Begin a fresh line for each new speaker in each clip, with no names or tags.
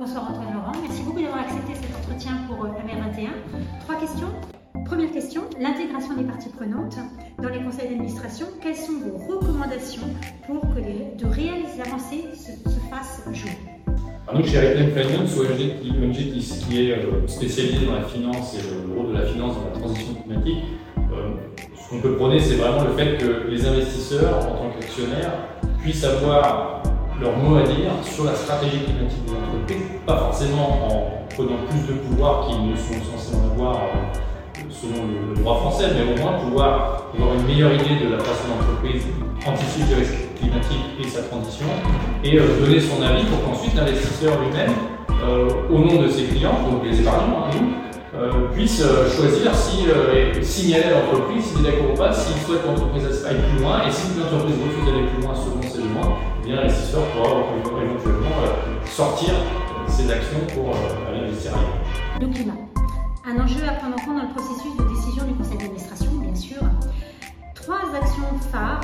Bonsoir Antoine Laurent. Merci beaucoup d'avoir accepté cet entretien pour MR21. Trois questions. Première question, l'intégration des parties prenantes dans les conseils d'administration. Quelles sont vos recommandations pour que les, de réelles avancées se, se fassent jour?
Nous, chez Reclaim Finance, ONG, qui est euh, spécialisée dans la finance et le rôle de la finance dans la transition climatique, euh, ce qu'on peut prôner, c'est vraiment le fait que les investisseurs, en tant qu'actionnaires, puissent avoir leur mot à dire sur la stratégie climatique de l'entreprise, pas forcément en prenant plus de pouvoir qu'ils ne sont censés en avoir euh, selon le, droit français, mais au moins pouvoir avoir une meilleure idée de la façon dont l'entreprise anticipe les risques climatique et sa transition, et euh, donner son avis pour qu'ensuite l'investisseur lui-même, euh, au nom de ses clients, donc les épargnants, hein, puisse choisir si signaler à l'entreprise s'il est d'accord ou pas, s'il souhaite que l'entreprise aille plus loin, et si l'entreprise refuse d'aller plus loin selon ses demandes, eh bien l'investisseur pourra éventuellement sortir ses actions pour aller investir ailleurs.
Le climat. Un enjeu à prendre en compte dans le processus de décision du conseil d'administration, bien sûr. Trois actions phares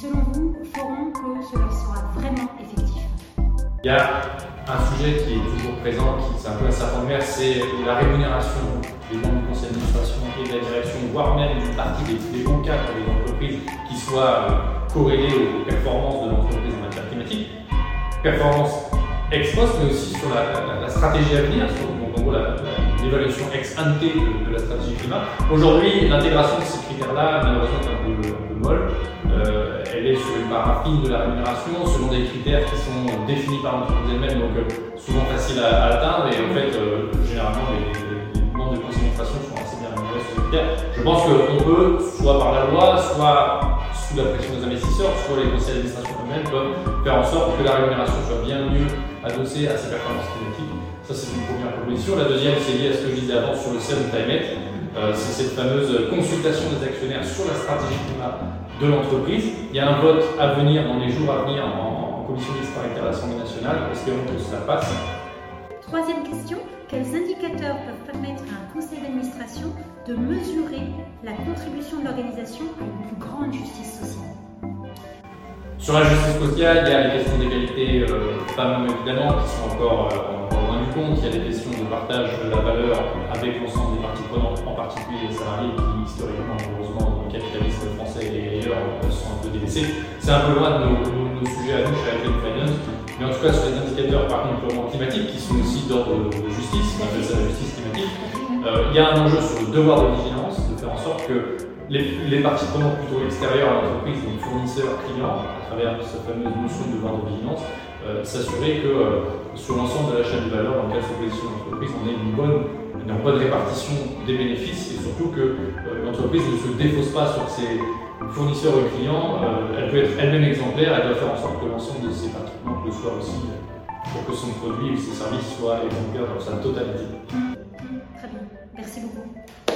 selon vous, feront que cela sera vraiment effectif
Il y a un sujet qui est toujours présent, qui c'est un peu un serpent de mer, c'est la rémunération des membres du conseil d'administration et de la direction, voire même une partie des, des pour les entreprises qui soient euh, corrélés aux performances de l'entreprise en matière climatique. Performance ex post, mais aussi sur la, stratégie à venir, sur l'évaluation ex ante de, la stratégie climat. Aujourd'hui, l'intégration de ces critères-là, malheureusement, est un peu, molle. Euh, elle est sur une part fine de la rémunération, selon des critères qui sont définis par l'entreprise elle-même, donc euh, souvent faciles à, atteindre. Et en fait, euh, généralement, les, membres de concentration sont assez bien rémunérés sur ces critères. Je pense qu'on peut, soit par la loi, soit sous la pression des investisseurs, soit les conseils d'administration eux-mêmes peuvent faire en sorte que la rémunération soit bien mieux adossée à ces performances climatiques. Ça, c'est une première proposition. La deuxième, c'est lié à ce que je disais avant sur le CERN Climate. Euh, c'est cette fameuse consultation des actionnaires sur la stratégie climat de l'entreprise. Il y a un vote à venir dans les jours à venir en, commission mixte paritaire à l'Assemblée nationale. Espérons que cela passe?
Troisième question, quels indicateurs peuvent permettre à un conseil d'administration de mesurer la contribution de l'organisation à une plus grande justice sociale?
Sur la justice sociale, il y a les questions d'égalité euh, femmes évidemment qui sont encore, euh, compte. Il y a des questions de partage de la valeur avec l'ensemble des parties prenantes, en particulier les salariés qui historiquement, malheureusement, dans le capitalisme français et ailleurs, sont un peu délaissés. C'est un peu loin de nos, sujets à nous chez Alpine Finance. Mais en tout cas, sur les indicateurs, par contre, purement climatiques, qui sont aussi d'ordre de justice, on appelle ça la justice climatique, euh, il y a un enjeu sur le devoir de vigilance, de faire en sorte que les, parties prenantes plutôt extérieures à l'entreprise, donc fournisseurs, clients, à travers cette fameuse notion de devoir de vigilance, euh, s'assurer que euh, sur l'ensemble de la chaîne de valeur dans laquelle se positionne l'entreprise, on ait une bonne, une bonne répartition des bénéfices et surtout que l'entreprise ne se défausse pas sur ses fournisseur ou client, euh, elle peut être elle-même exemplaire, elle doit faire en sorte que l'ensemble de ses participants le soit aussi pour que son produit ou ses services soient exemplaires dans sa totalité.
Très bien, merci beaucoup.